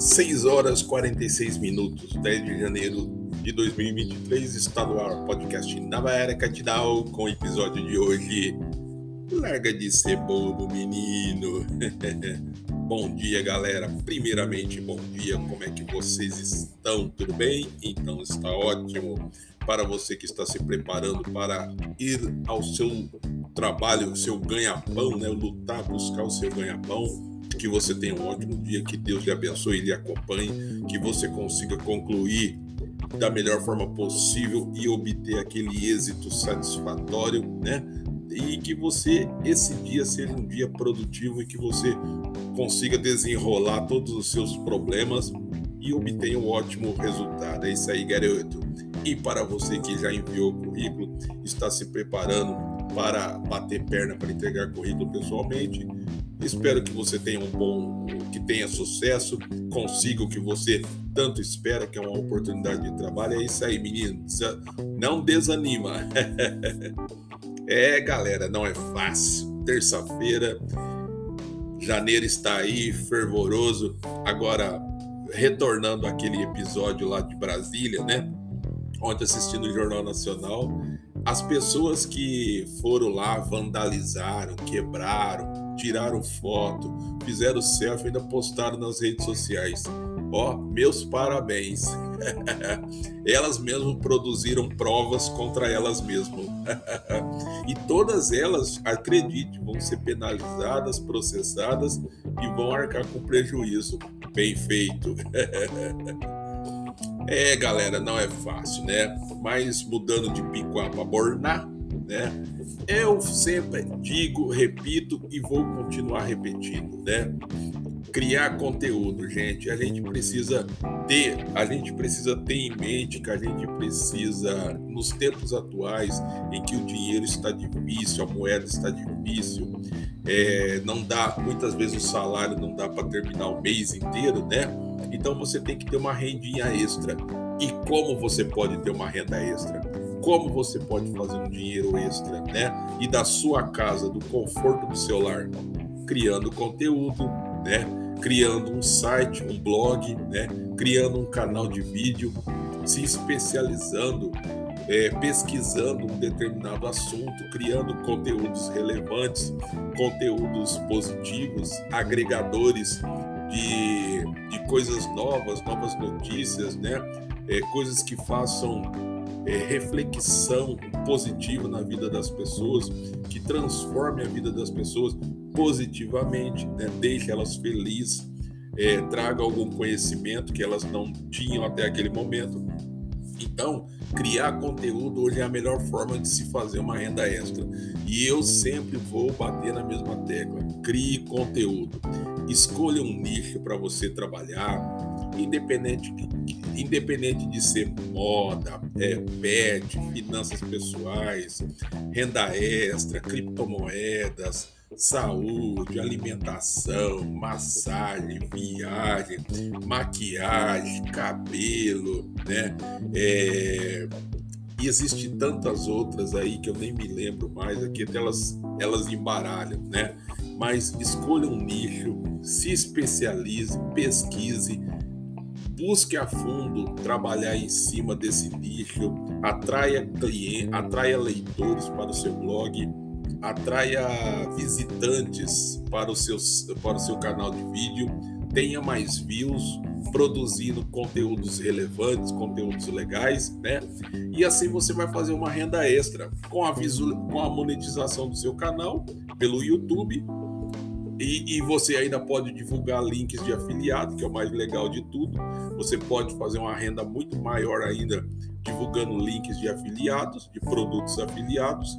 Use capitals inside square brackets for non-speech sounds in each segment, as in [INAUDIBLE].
6 horas 46 minutos, 10 de janeiro de 2023, está no ar o podcast Nova Era Catidal com o episódio de hoje. Larga de ser bobo, menino. [LAUGHS] bom dia, galera. Primeiramente, bom dia. Como é que vocês estão? Tudo bem? Então está ótimo. Para você que está se preparando para ir ao seu trabalho, seu ganha-pão, né? Lutar, buscar o seu ganha-pão que você tenha um ótimo dia, que Deus lhe abençoe e lhe acompanhe, que você consiga concluir da melhor forma possível e obter aquele êxito satisfatório, né? E que você esse dia seja um dia produtivo e que você consiga desenrolar todos os seus problemas e obtenha um ótimo resultado. É isso aí, garoto. E para você que já enviou o currículo, está se preparando para bater perna para entregar currículo pessoalmente, Espero que você tenha um bom, que tenha sucesso, consiga o que você tanto espera, que é uma oportunidade de trabalho. É isso aí, menino. Não desanima. [LAUGHS] é, galera, não é fácil. Terça-feira, janeiro está aí, fervoroso. Agora, retornando aquele episódio lá de Brasília, né? Ontem assistindo o Jornal Nacional, as pessoas que foram lá, vandalizaram, quebraram, tiraram foto, fizeram selfie ainda postaram nas redes sociais. Ó, meus parabéns. [LAUGHS] elas mesmas produziram provas contra elas mesmas. [LAUGHS] e todas elas, acredite, vão ser penalizadas, processadas e vão arcar com prejuízo. Bem feito. [LAUGHS] É, galera, não é fácil, né? Mas mudando de picuá para bornar, né? Eu sempre digo, repito e vou continuar repetindo, né? Criar conteúdo, gente. A gente precisa ter, a gente precisa ter em mente que a gente precisa, nos tempos atuais, em que o dinheiro está difícil, a moeda está difícil, é, não dá, muitas vezes o salário não dá para terminar o mês inteiro, né? Então você tem que ter uma rendinha extra. E como você pode ter uma renda extra? Como você pode fazer um dinheiro extra, né? E da sua casa, do conforto do seu lar, criando conteúdo, né? Criando um site, um blog, né? Criando um canal de vídeo, se especializando, é, pesquisando um determinado assunto, criando conteúdos relevantes, conteúdos positivos, agregadores de, de coisas novas, novas notícias, né? É, coisas que façam é, reflexão positiva na vida das pessoas, que transforme a vida das pessoas positivamente, né? deixe elas felizes, é, traga algum conhecimento que elas não tinham até aquele momento. Então, criar conteúdo hoje é a melhor forma de se fazer uma renda extra. E eu sempre vou bater na mesma tecla: crie conteúdo. Escolha um nicho para você trabalhar, independente, independente de ser moda, é, pet, finanças pessoais, renda extra, criptomoedas, saúde, alimentação, massagem, viagem, maquiagem, cabelo, né? É, e existe tantas outras aí que eu nem me lembro mais aqui, até elas, elas embaralham, né? Mas escolha um nicho, se especialize, pesquise, busque a fundo trabalhar em cima desse nicho, atraia clientes, atraia leitores para o seu blog, atraia visitantes para o seu, para o seu canal de vídeo, tenha mais views, produzindo conteúdos relevantes, conteúdos legais, né? E assim você vai fazer uma renda extra com a, com a monetização do seu canal pelo YouTube e, e, você ainda pode divulgar links de afiliado, que é o mais legal de tudo. Você pode fazer uma renda muito maior ainda divulgando links de afiliados, de produtos afiliados,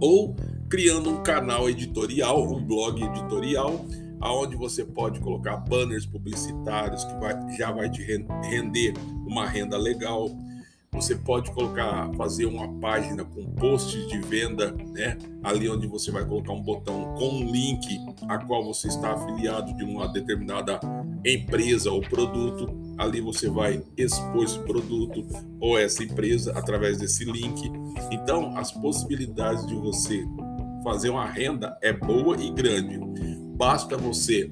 ou criando um canal editorial, um blog editorial, aonde você pode colocar banners publicitários que vai, já vai te render uma renda legal você pode colocar, fazer uma página com posts de venda, né? Ali onde você vai colocar um botão com um link a qual você está afiliado de uma determinada empresa ou produto. Ali você vai expor esse produto ou essa empresa através desse link. Então, as possibilidades de você fazer uma renda é boa e grande. Basta você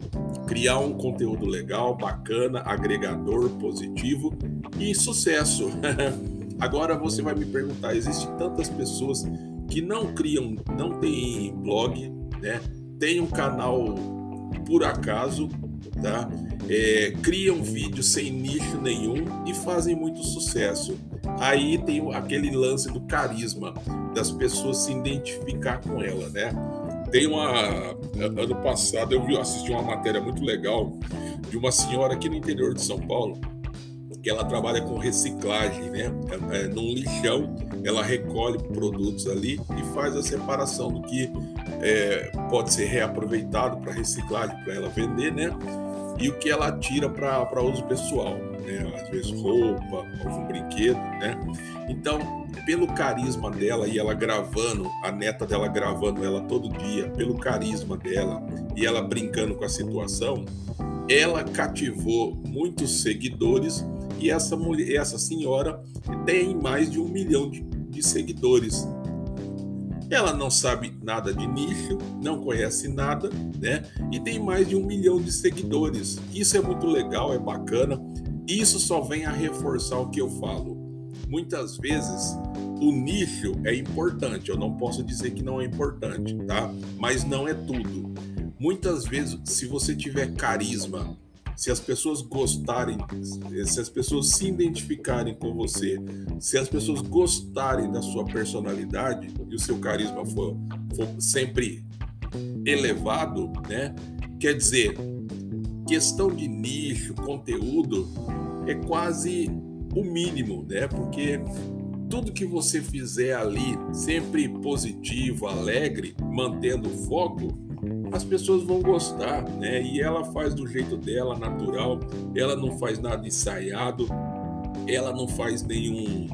criar um conteúdo legal, bacana, agregador, positivo e sucesso. [LAUGHS] Agora você vai me perguntar, existe tantas pessoas que não criam, não tem blog, né? Tem um canal por acaso, tá? É, criam vídeos sem nicho nenhum e fazem muito sucesso. Aí tem aquele lance do carisma, das pessoas se identificar com ela, né? Tem uma. Ano passado eu vi, assisti uma matéria muito legal de uma senhora aqui no interior de São Paulo, que ela trabalha com reciclagem, né? É, é, num lixão, ela recolhe produtos ali e faz a separação do que é, pode ser reaproveitado para reciclagem, para ela vender, né? E o que ela tira para uso pessoal, né? Às vezes roupa, algum brinquedo, né? Então, pelo carisma dela e ela gravando, a neta dela gravando ela todo dia, pelo carisma dela e ela brincando com a situação, ela cativou muitos seguidores e essa mulher, essa senhora tem mais de um milhão de, de seguidores. Ela não sabe nada de nicho, não conhece nada, né? E tem mais de um milhão de seguidores. Isso é muito legal, é bacana. Isso só vem a reforçar o que eu falo muitas vezes o nicho é importante. Eu não posso dizer que não é importante, tá? Mas não é tudo. Muitas vezes, se você tiver carisma, se as pessoas gostarem, se as pessoas se identificarem com você, se as pessoas gostarem da sua personalidade e o seu carisma for, for sempre elevado, né? Quer dizer, questão de nicho, conteúdo é quase o mínimo, né? Porque tudo que você fizer ali, sempre positivo, alegre, mantendo o foco, as pessoas vão gostar, né? E ela faz do jeito dela, natural, ela não faz nada ensaiado, ela não faz nenhum.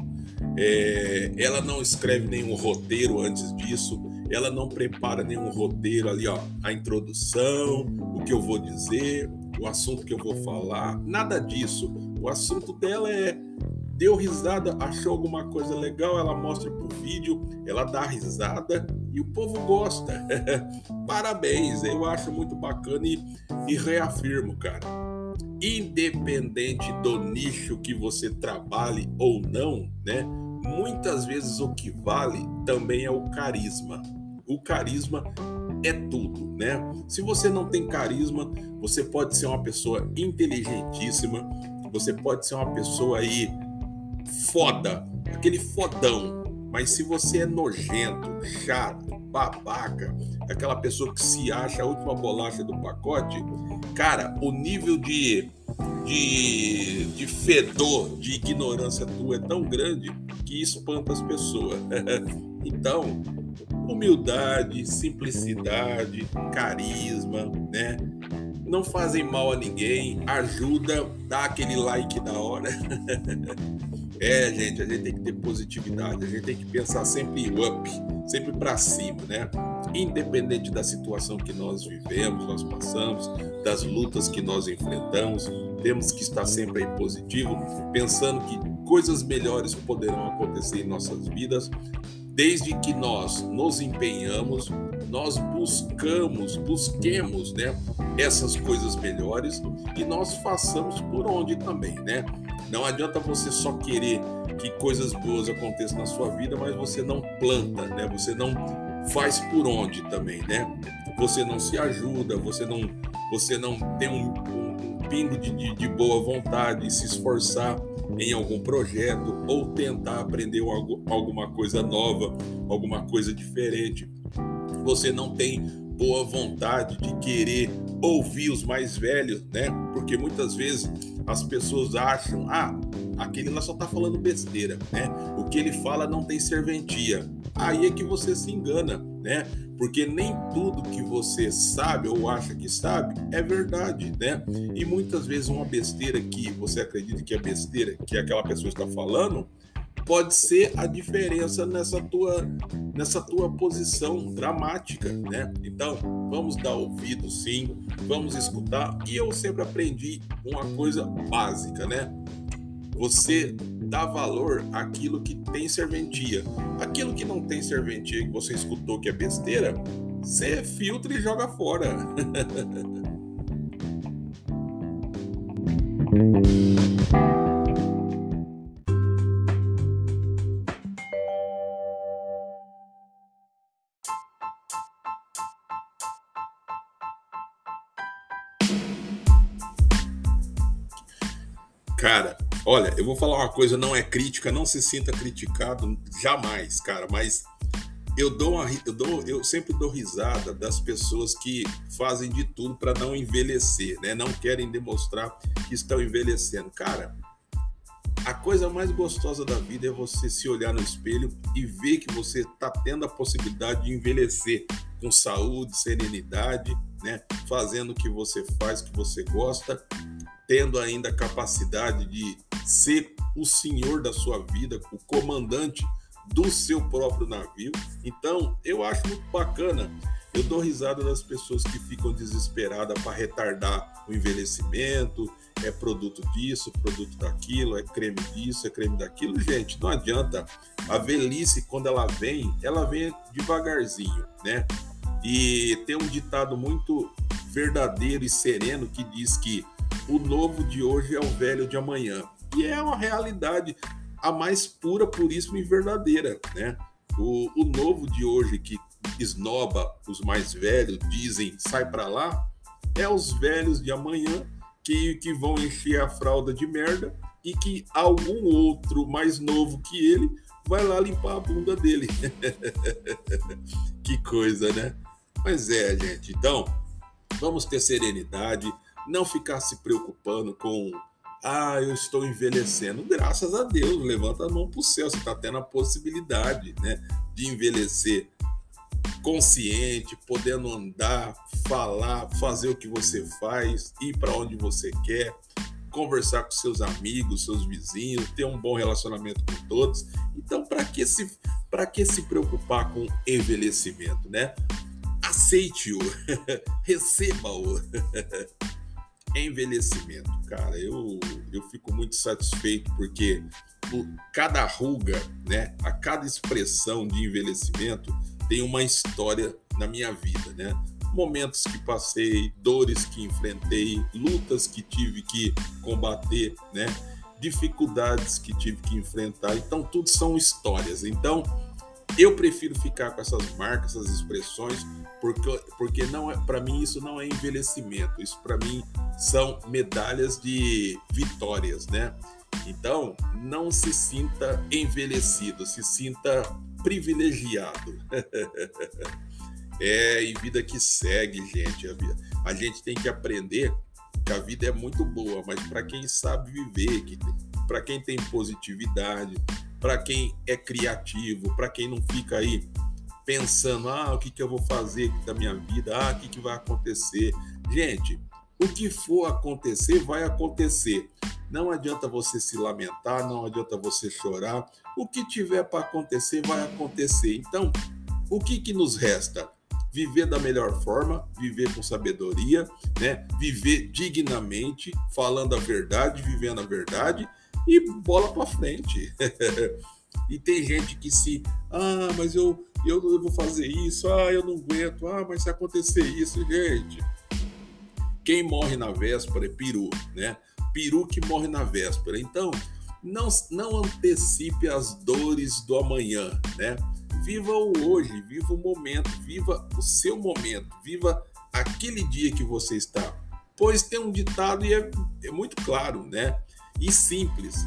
É, ela não escreve nenhum roteiro antes disso, ela não prepara nenhum roteiro ali, ó, a introdução, o que eu vou dizer, o assunto que eu vou falar, nada disso. O assunto dela é deu risada, achou alguma coisa legal, ela mostra pro vídeo, ela dá risada e o povo gosta. [LAUGHS] Parabéns, eu acho muito bacana e, e reafirmo, cara. Independente do nicho que você trabalhe ou não, né? Muitas vezes o que vale também é o carisma. O carisma é tudo, né? Se você não tem carisma, você pode ser uma pessoa inteligentíssima, você pode ser uma pessoa aí foda, aquele fodão. Mas se você é nojento, chato, babaca, aquela pessoa que se acha a última bolacha do pacote, cara, o nível de, de, de fedor, de ignorância tua é tão grande que espanta as pessoas. [LAUGHS] então, humildade, simplicidade, carisma, né? Não fazem mal a ninguém, ajuda, dá aquele like da hora. [LAUGHS] É, gente, a gente tem que ter positividade, a gente tem que pensar sempre up, sempre para cima, né? Independente da situação que nós vivemos, nós passamos, das lutas que nós enfrentamos, temos que estar sempre aí positivo, pensando que coisas melhores poderão acontecer em nossas vidas, desde que nós nos empenhamos, nós buscamos, busquemos, né, essas coisas melhores e nós façamos por onde também, né? Não adianta você só querer que coisas boas aconteçam na sua vida, mas você não planta, né? Você não faz por onde também, né? Você não se ajuda, você não, você não tem um, um, pingo de, de, de, boa vontade, se esforçar em algum projeto ou tentar aprender algo, alguma coisa nova, alguma coisa diferente. Você não tem boa vontade de querer ouvir os mais velhos, né? Porque muitas vezes as pessoas acham, ah, aquele lá só tá falando besteira, né? O que ele fala não tem serventia. Aí é que você se engana, né? Porque nem tudo que você sabe ou acha que sabe é verdade, né? E muitas vezes uma besteira que você acredita que é besteira, que aquela pessoa está falando, pode ser a diferença nessa tua nessa tua posição dramática, né? Então, vamos dar ouvido sim, vamos escutar. E eu sempre aprendi uma coisa básica, né? Você dá valor àquilo que tem serventia. Aquilo que não tem serventia, que você escutou que é besteira, você filtra e joga fora. [LAUGHS] olha, eu vou falar uma coisa, não é crítica, não se sinta criticado jamais, cara, mas eu dou, uma, eu dou eu sempre dou risada das pessoas que fazem de tudo para não envelhecer, né? Não querem demonstrar que estão envelhecendo. Cara, a coisa mais gostosa da vida é você se olhar no espelho e ver que você está tendo a possibilidade de envelhecer com saúde, serenidade, né? Fazendo o que você faz, que você gosta, tendo ainda a capacidade de ser o senhor da sua vida, o comandante do seu próprio navio. Então, eu acho muito bacana. Eu dou risada das pessoas que ficam desesperadas para retardar o envelhecimento, é produto disso, produto daquilo, é creme disso, é creme daquilo. Gente, não adianta. A velhice, quando ela vem, ela vem devagarzinho, né? E tem um ditado muito verdadeiro e sereno que diz que o novo de hoje é o velho de amanhã. E é uma realidade a mais pura, puríssima e verdadeira, né? O, o novo de hoje que esnoba os mais velhos, dizem sai para lá, é os velhos de amanhã que, que vão encher a fralda de merda e que algum outro mais novo que ele vai lá limpar a bunda dele. [LAUGHS] que coisa, né? Mas é, gente. Então, vamos ter serenidade, não ficar se preocupando com ah, eu estou envelhecendo. Graças a Deus, levanta a mão para o céu. Você está tendo a possibilidade né, de envelhecer consciente, podendo andar, falar, fazer o que você faz, ir para onde você quer, conversar com seus amigos, seus vizinhos, ter um bom relacionamento com todos. Então, para que se para que se preocupar com envelhecimento, né? Aceite-o, [LAUGHS] receba-o. [LAUGHS] envelhecimento, cara, eu eu fico muito satisfeito porque cada ruga, né, a cada expressão de envelhecimento tem uma história na minha vida, né? Momentos que passei, dores que enfrentei, lutas que tive que combater, né? Dificuldades que tive que enfrentar. Então, tudo são histórias. Então, eu prefiro ficar com essas marcas, essas expressões, porque, porque não é, para mim isso não é envelhecimento. Isso para mim são medalhas de vitórias, né? Então, não se sinta envelhecido, se sinta privilegiado. [LAUGHS] é, e vida que segue, gente. A, gente tem que aprender que a vida é muito boa, mas para quem sabe viver, que para quem tem positividade, para quem é criativo, para quem não fica aí pensando, ah, o que, que eu vou fazer da minha vida, ah, o que, que vai acontecer. Gente, o que for acontecer, vai acontecer. Não adianta você se lamentar, não adianta você chorar, o que tiver para acontecer, vai acontecer. Então, o que, que nos resta? Viver da melhor forma, viver com sabedoria, né? viver dignamente, falando a verdade, vivendo a verdade e bola para frente. [LAUGHS] e tem gente que se, ah, mas eu, eu, vou fazer isso, ah, eu não aguento, ah, mas se acontecer isso, gente. Quem morre na véspera é peru, né? Peru que morre na véspera. Então, não, não antecipe as dores do amanhã, né? Viva o hoje, viva o momento, viva o seu momento, viva aquele dia que você está. Pois tem um ditado e é, é muito claro, né? E simples.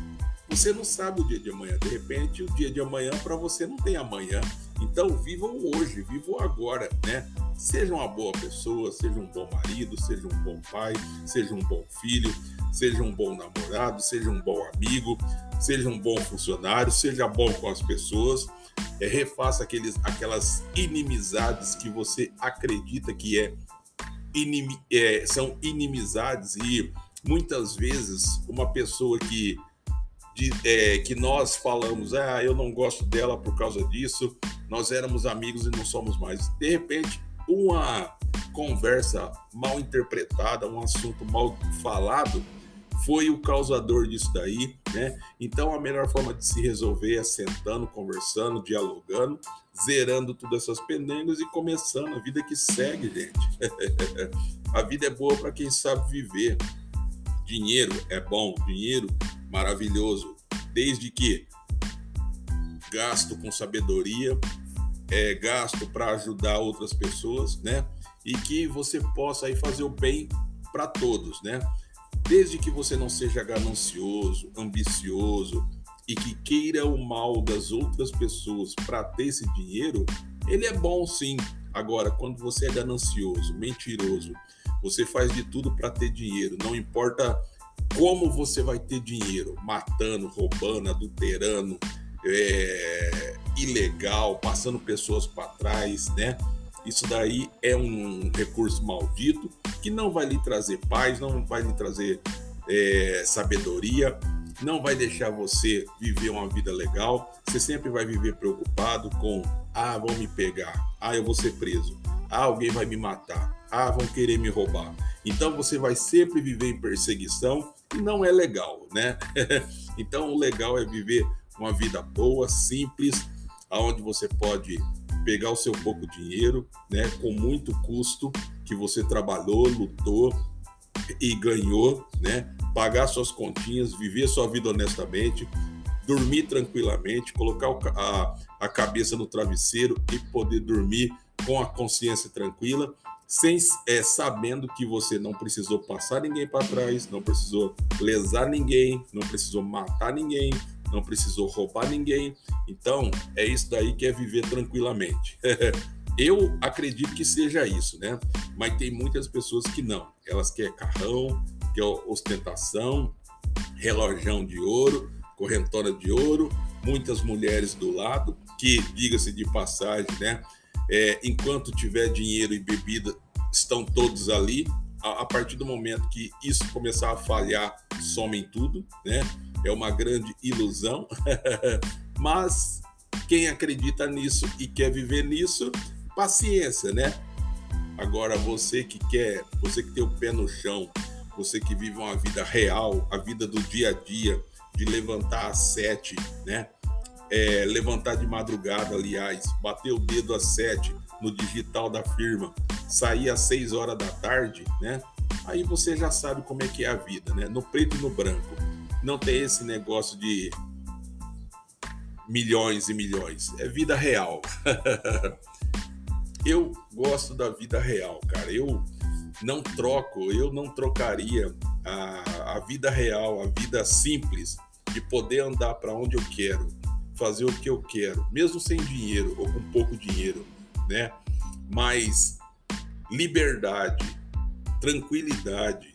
Você não sabe o dia de amanhã. De repente, o dia de amanhã para você não tem amanhã. Então, viva o hoje, viva o agora, né? Seja uma boa pessoa, seja um bom marido, seja um bom pai, seja um bom filho, seja um bom namorado, seja um bom amigo, seja um bom funcionário, seja bom com as pessoas, é, refaça aqueles, aquelas inimizades que você acredita que é, inimi, é, são inimizades e muitas vezes uma pessoa que de, é, que nós falamos, ah, eu não gosto dela por causa disso, nós éramos amigos e não somos mais. De repente, uma conversa mal interpretada, um assunto mal falado, foi o causador disso daí, né? Então a melhor forma de se resolver é sentando, conversando, dialogando, zerando todas essas pendengas e começando a vida que segue, gente. [LAUGHS] a vida é boa para quem sabe viver. Dinheiro é bom, dinheiro maravilhoso, desde que gasto com sabedoria, é, gasto para ajudar outras pessoas, né? E que você possa aí fazer o bem para todos, né? Desde que você não seja ganancioso, ambicioso e que queira o mal das outras pessoas para ter esse dinheiro, ele é bom sim. Agora, quando você é ganancioso, mentiroso, você faz de tudo para ter dinheiro, não importa como você vai ter dinheiro, matando, roubando, adulterando, é, ilegal, passando pessoas para trás, né? Isso daí é um recurso maldito que não vai lhe trazer paz, não vai lhe trazer é, sabedoria, não vai deixar você viver uma vida legal. Você sempre vai viver preocupado com: ah, vão me pegar, ah, eu vou ser preso, ah, alguém vai me matar, ah, vão querer me roubar. Então você vai sempre viver em perseguição não é legal, né? [LAUGHS] então o legal é viver uma vida boa, simples, aonde você pode pegar o seu pouco dinheiro, né, com muito custo que você trabalhou, lutou e ganhou, né, pagar suas continhas, viver sua vida honestamente, dormir tranquilamente, colocar a, a cabeça no travesseiro e poder dormir com a consciência tranquila, sem é, sabendo que você não precisou passar ninguém para trás, não precisou lesar ninguém, não precisou matar ninguém, não precisou roubar ninguém. Então, é isso daí que é viver tranquilamente. [LAUGHS] Eu acredito que seja isso, né? Mas tem muitas pessoas que não. Elas querem carrão, quer ostentação, relojão de ouro, correntona de ouro, muitas mulheres do lado, que, diga-se de passagem, né? É, enquanto tiver dinheiro e bebida, estão todos ali. A, a partir do momento que isso começar a falhar, somem tudo, né? é uma grande ilusão, [LAUGHS] mas quem acredita nisso e quer viver nisso, paciência, né? Agora você que quer, você que tem o pé no chão, você que vive uma vida real, a vida do dia a dia, de levantar às sete, né? É, levantar de madrugada, aliás, bater o dedo às sete no digital da firma, sair às seis horas da tarde, né? Aí você já sabe como é que é a vida, né? No preto e no branco não tem esse negócio de milhões e milhões. É vida real. [LAUGHS] eu gosto da vida real, cara. Eu não troco, eu não trocaria a, a vida real, a vida simples, de poder andar para onde eu quero, fazer o que eu quero, mesmo sem dinheiro ou com pouco dinheiro, né? Mas liberdade, tranquilidade,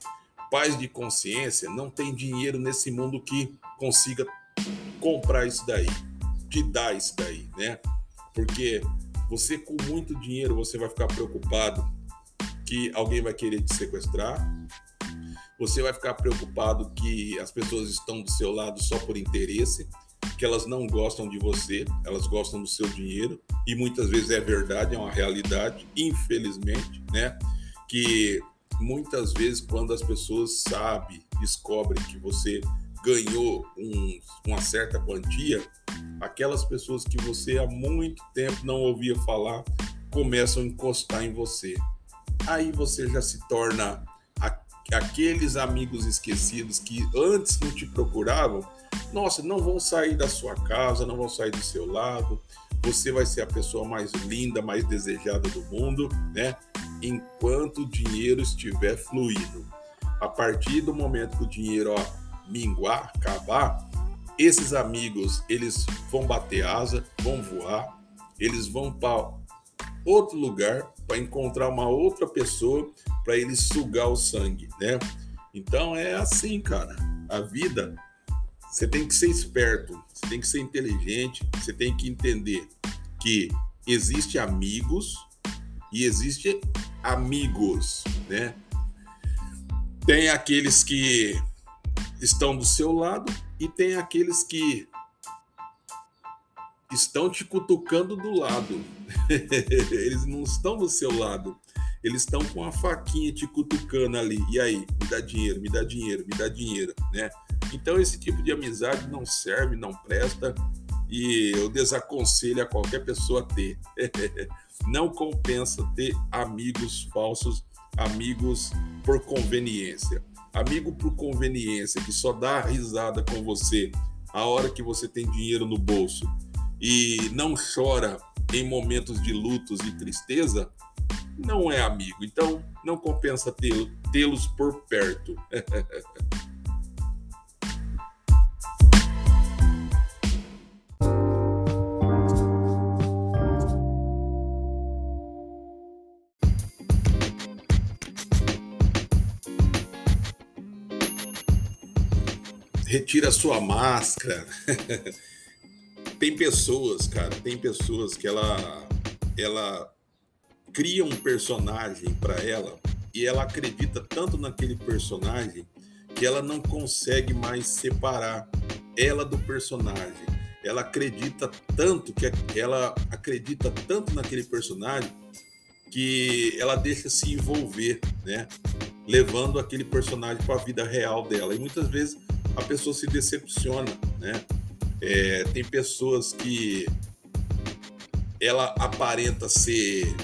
paz de consciência, não tem dinheiro nesse mundo que consiga comprar isso daí, te dar isso daí, né? Porque você com muito dinheiro, você vai ficar preocupado que alguém vai querer te sequestrar. Você vai ficar preocupado que as pessoas estão do seu lado só por interesse, que elas não gostam de você, elas gostam do seu dinheiro, e muitas vezes é verdade, é uma realidade, infelizmente, né? Que muitas vezes quando as pessoas sabem, descobrem que você ganhou um, uma certa quantia, aquelas pessoas que você há muito tempo não ouvia falar começam a encostar em você. Aí você já se torna aqueles amigos esquecidos que antes não te procuravam, nossa, não vão sair da sua casa, não vão sair do seu lado. Você vai ser a pessoa mais linda, mais desejada do mundo, né? enquanto o dinheiro estiver fluindo. A partir do momento que o dinheiro ó, minguar, acabar, esses amigos eles vão bater asa, vão voar, eles vão para outro lugar para encontrar uma outra pessoa para eles sugar o sangue, né? Então é assim, cara. A vida você tem que ser esperto, você tem que ser inteligente, você tem que entender que existe amigos e existe amigos, né? Tem aqueles que estão do seu lado e tem aqueles que estão te cutucando do lado. [LAUGHS] Eles não estão do seu lado. Eles estão com a faquinha te cutucando ali. E aí, me dá dinheiro, me dá dinheiro, me dá dinheiro, né? Então esse tipo de amizade não serve, não presta e eu desaconselho a qualquer pessoa ter. [LAUGHS] Não compensa ter amigos falsos, amigos por conveniência. Amigo por conveniência que só dá risada com você a hora que você tem dinheiro no bolso e não chora em momentos de lutos e tristeza, não é amigo. Então, não compensa tê-los por perto. [LAUGHS] Retira sua máscara. [LAUGHS] tem pessoas, cara, tem pessoas que ela ela cria um personagem para ela e ela acredita tanto naquele personagem que ela não consegue mais separar ela do personagem. Ela acredita tanto que ela acredita tanto naquele personagem que ela deixa se envolver, né? Levando aquele personagem para a vida real dela. E muitas vezes a pessoa se decepciona, né? É, tem pessoas que ela aparenta ser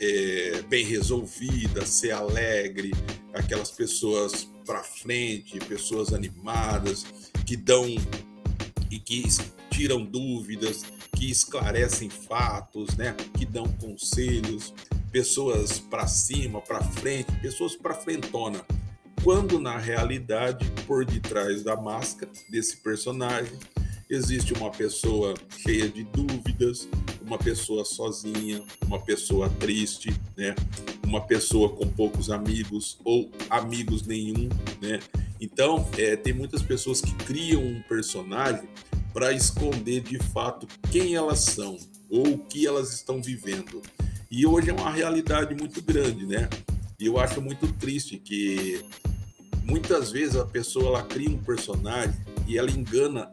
é, bem resolvida, ser alegre, aquelas pessoas para frente, pessoas animadas, que dão e que tiram dúvidas, que esclarecem fatos, né? Que dão conselhos, pessoas para cima, para frente, pessoas para frentona. Quando na realidade, por detrás da máscara desse personagem, existe uma pessoa cheia de dúvidas, uma pessoa sozinha, uma pessoa triste, né? Uma pessoa com poucos amigos ou amigos nenhum, né? Então, é, tem muitas pessoas que criam um personagem para esconder de fato quem elas são ou o que elas estão vivendo. E hoje é uma realidade muito grande, né? E eu acho muito triste que muitas vezes a pessoa ela cria um personagem e ela engana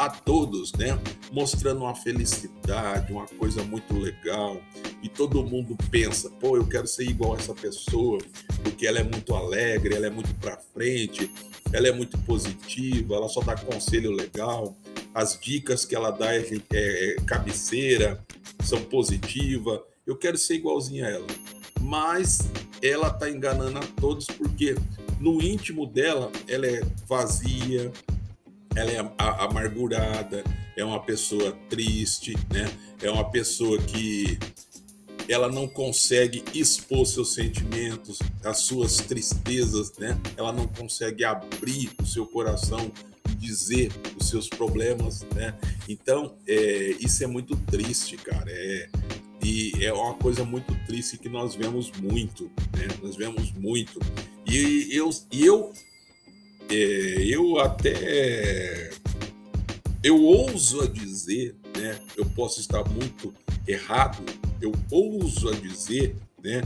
a todos, né? Mostrando uma felicidade, uma coisa muito legal. E todo mundo pensa, pô, eu quero ser igual a essa pessoa, porque ela é muito alegre, ela é muito para frente, ela é muito positiva, ela só dá conselho legal. As dicas que ela dá é, é, é cabeceira, são positivas. Eu quero ser igualzinha a ela. Mas ela tá enganando a todos porque no íntimo dela ela é vazia, ela é amargurada, é uma pessoa triste, né? É uma pessoa que ela não consegue expor seus sentimentos, as suas tristezas, né? Ela não consegue abrir o seu coração e dizer os seus problemas, né? Então, é, isso é muito triste, cara. É, e é uma coisa muito triste que nós vemos muito, né? Nós vemos muito. E eu, e eu é, eu até eu ouso a dizer, né? Eu posso estar muito errado, eu ouso a dizer, né?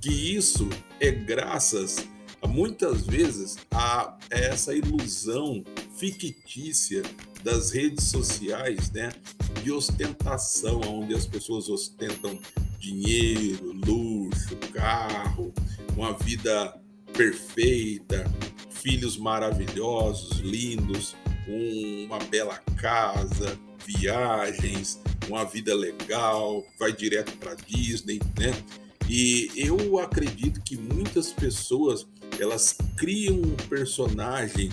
Que isso é graças muitas vezes a essa ilusão fictícia das redes sociais, né? De ostentação, onde as pessoas ostentam dinheiro, luxo, carro, uma vida perfeita, filhos maravilhosos, lindos, uma bela casa, viagens, uma vida legal, vai direto para Disney, né? E eu acredito que muitas pessoas elas criam um personagem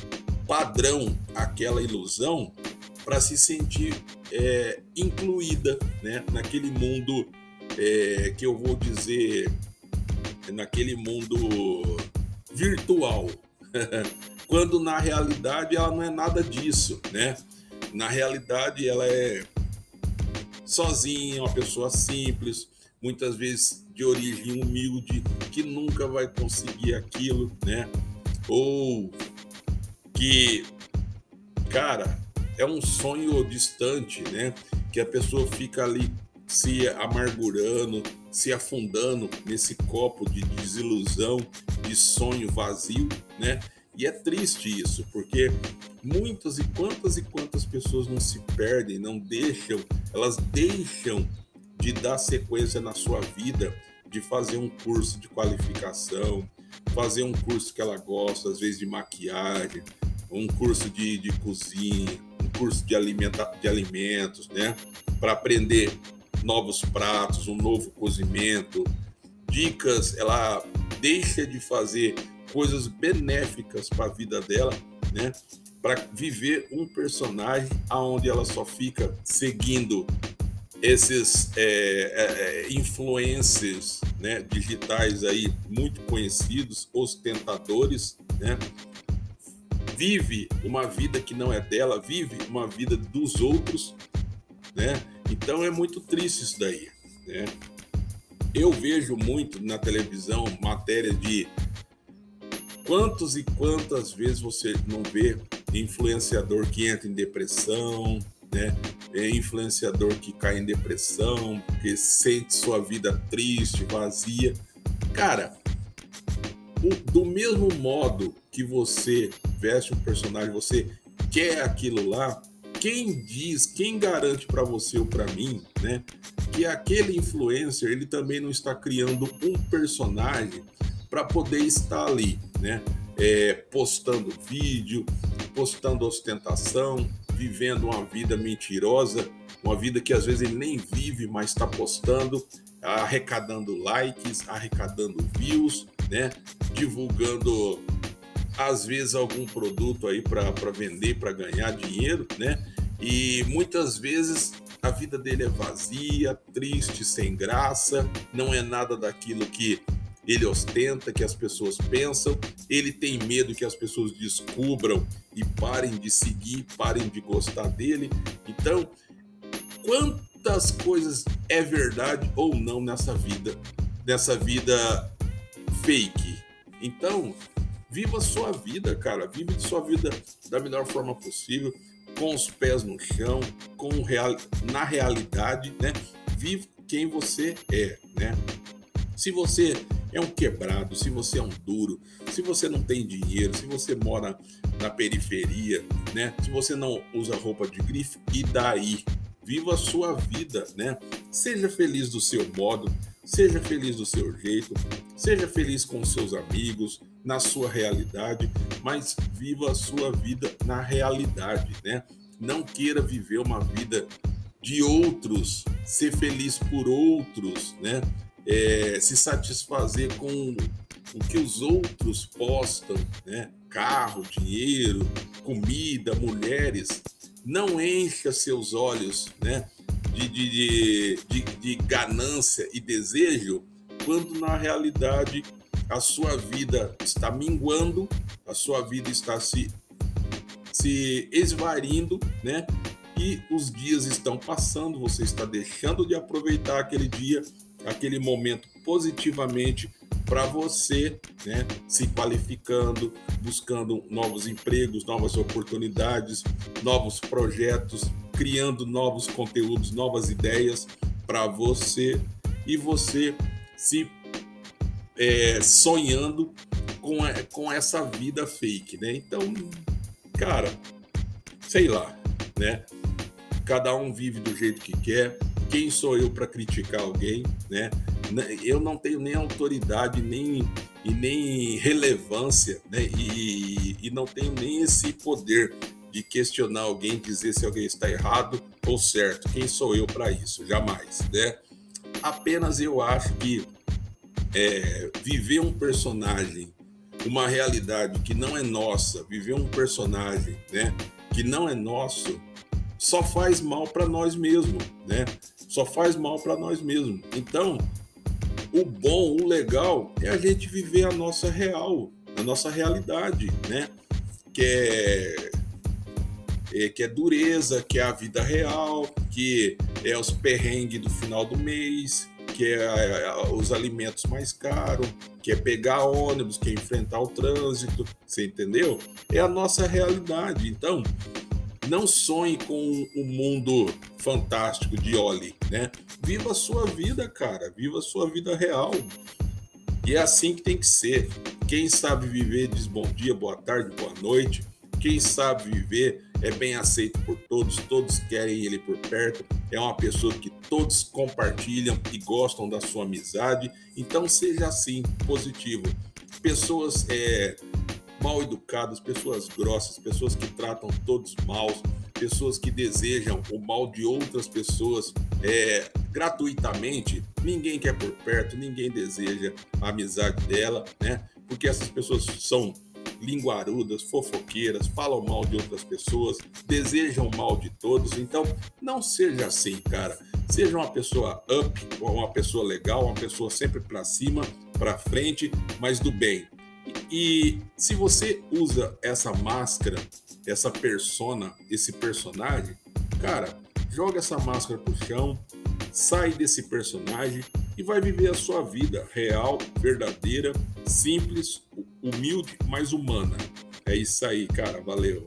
padrão, aquela ilusão, para se sentir é, incluída, né? Naquele mundo é, que eu vou dizer, naquele mundo virtual, [LAUGHS] quando na realidade ela não é nada disso, né? Na realidade ela é sozinha, uma pessoa simples, muitas vezes de origem humilde, que nunca vai conseguir aquilo, né? Ou que, cara, é um sonho distante, né? Que a pessoa fica ali se amargurando, se afundando nesse copo de desilusão, de sonho vazio, né? E é triste isso, porque muitas e quantas e quantas pessoas não se perdem, não deixam, elas deixam de dar sequência na sua vida, de fazer um curso de qualificação, fazer um curso que ela gosta, às vezes de maquiagem, um curso de, de cozinha, um curso de, alimenta, de alimentos, né? Para aprender novos pratos, um novo cozimento, dicas, ela deixa de fazer coisas benéficas para a vida dela, né? Para viver um personagem aonde ela só fica seguindo esses é, é, é, influencers né, digitais aí muito conhecidos, ostentadores, né? Vive uma vida que não é dela, vive uma vida dos outros, né? Então é muito triste isso daí, né? Eu vejo muito na televisão matéria de quantas e quantas vezes você não vê influenciador que entra em depressão, né? É influenciador que cai em depressão, que sente sua vida triste, vazia. Cara, o, do mesmo modo que você veste um personagem, você quer aquilo lá, quem diz, quem garante para você ou para mim, né, que aquele influencer ele também não está criando um personagem para poder estar ali, né, é, postando vídeo, postando ostentação, vivendo uma vida mentirosa, uma vida que às vezes ele nem vive, mas está postando, arrecadando likes, arrecadando views, né? Divulgando às vezes algum produto aí para vender, para ganhar dinheiro, né? E muitas vezes a vida dele é vazia, triste, sem graça, não é nada daquilo que ele ostenta, que as pessoas pensam, ele tem medo que as pessoas descubram e parem de seguir, parem de gostar dele. Então, quantas coisas é verdade ou não nessa vida, nessa vida fake? Então, viva a sua vida, cara, vive sua vida da melhor forma possível, com os pés no chão, com real, na realidade, né? Vive quem você é, né? Se você é um quebrado, se você é um duro, se você não tem dinheiro, se você mora na periferia, né? Se você não usa roupa de grife, e daí? Viva a sua vida, né? Seja feliz do seu modo, seja feliz do seu jeito, seja feliz com seus amigos, na sua realidade, mas viva a sua vida na realidade, né? Não queira viver uma vida de outros, ser feliz por outros, né? é, se satisfazer com o que os outros postam, né? Carro, dinheiro, comida, mulheres. Não encha seus olhos, né? De, de, de, de ganância e desejo, quando na realidade a sua vida está minguando, a sua vida está se, se esvarindo, né? E os dias estão passando, você está deixando de aproveitar aquele dia aquele momento positivamente para você, né, se qualificando, buscando novos empregos, novas oportunidades, novos projetos, criando novos conteúdos, novas ideias para você e você se é, sonhando com, com essa vida fake, né? Então, cara, sei lá, né? Cada um vive do jeito que quer, quem sou eu para criticar alguém, né? Eu não tenho nem autoridade nem, e nem relevância, né? E, e não tenho nem esse poder de questionar alguém, dizer se alguém está errado ou certo. Quem sou eu para isso? Jamais, né? Apenas eu acho que é, viver um personagem, uma realidade que não é nossa, viver um personagem, né, que não é nosso, só faz mal para nós mesmos, né? só faz mal para nós mesmos. Então, o bom, o legal é a gente viver a nossa real, a nossa realidade, né? Que é, é, que é dureza, que é a vida real, que é os perrengues do final do mês, que é, é os alimentos mais caros, que é pegar ônibus, que é enfrentar o trânsito, você entendeu? É a nossa realidade. Então, não sonhe com o mundo fantástico de Oli, né? Viva a sua vida, cara. Viva a sua vida real. E é assim que tem que ser. Quem sabe viver diz bom dia, boa tarde, boa noite. Quem sabe viver é bem aceito por todos, todos querem ele por perto. É uma pessoa que todos compartilham e gostam da sua amizade. Então seja assim, positivo. Pessoas é, mal educadas, pessoas grossas, pessoas que tratam todos mal, pessoas que desejam o mal de outras pessoas é, gratuitamente. Ninguém quer por perto, ninguém deseja a amizade dela, né? Porque essas pessoas são linguarudas, fofoqueiras, falam mal de outras pessoas, desejam mal de todos. Então, não seja assim, cara. Seja uma pessoa up, uma pessoa legal, uma pessoa sempre para cima, para frente, mas do bem. E se você usa essa máscara, essa persona, esse personagem, cara, joga essa máscara pro chão, sai desse personagem e vai viver a sua vida real, verdadeira, simples, humilde, mas humana. É isso aí, cara. Valeu.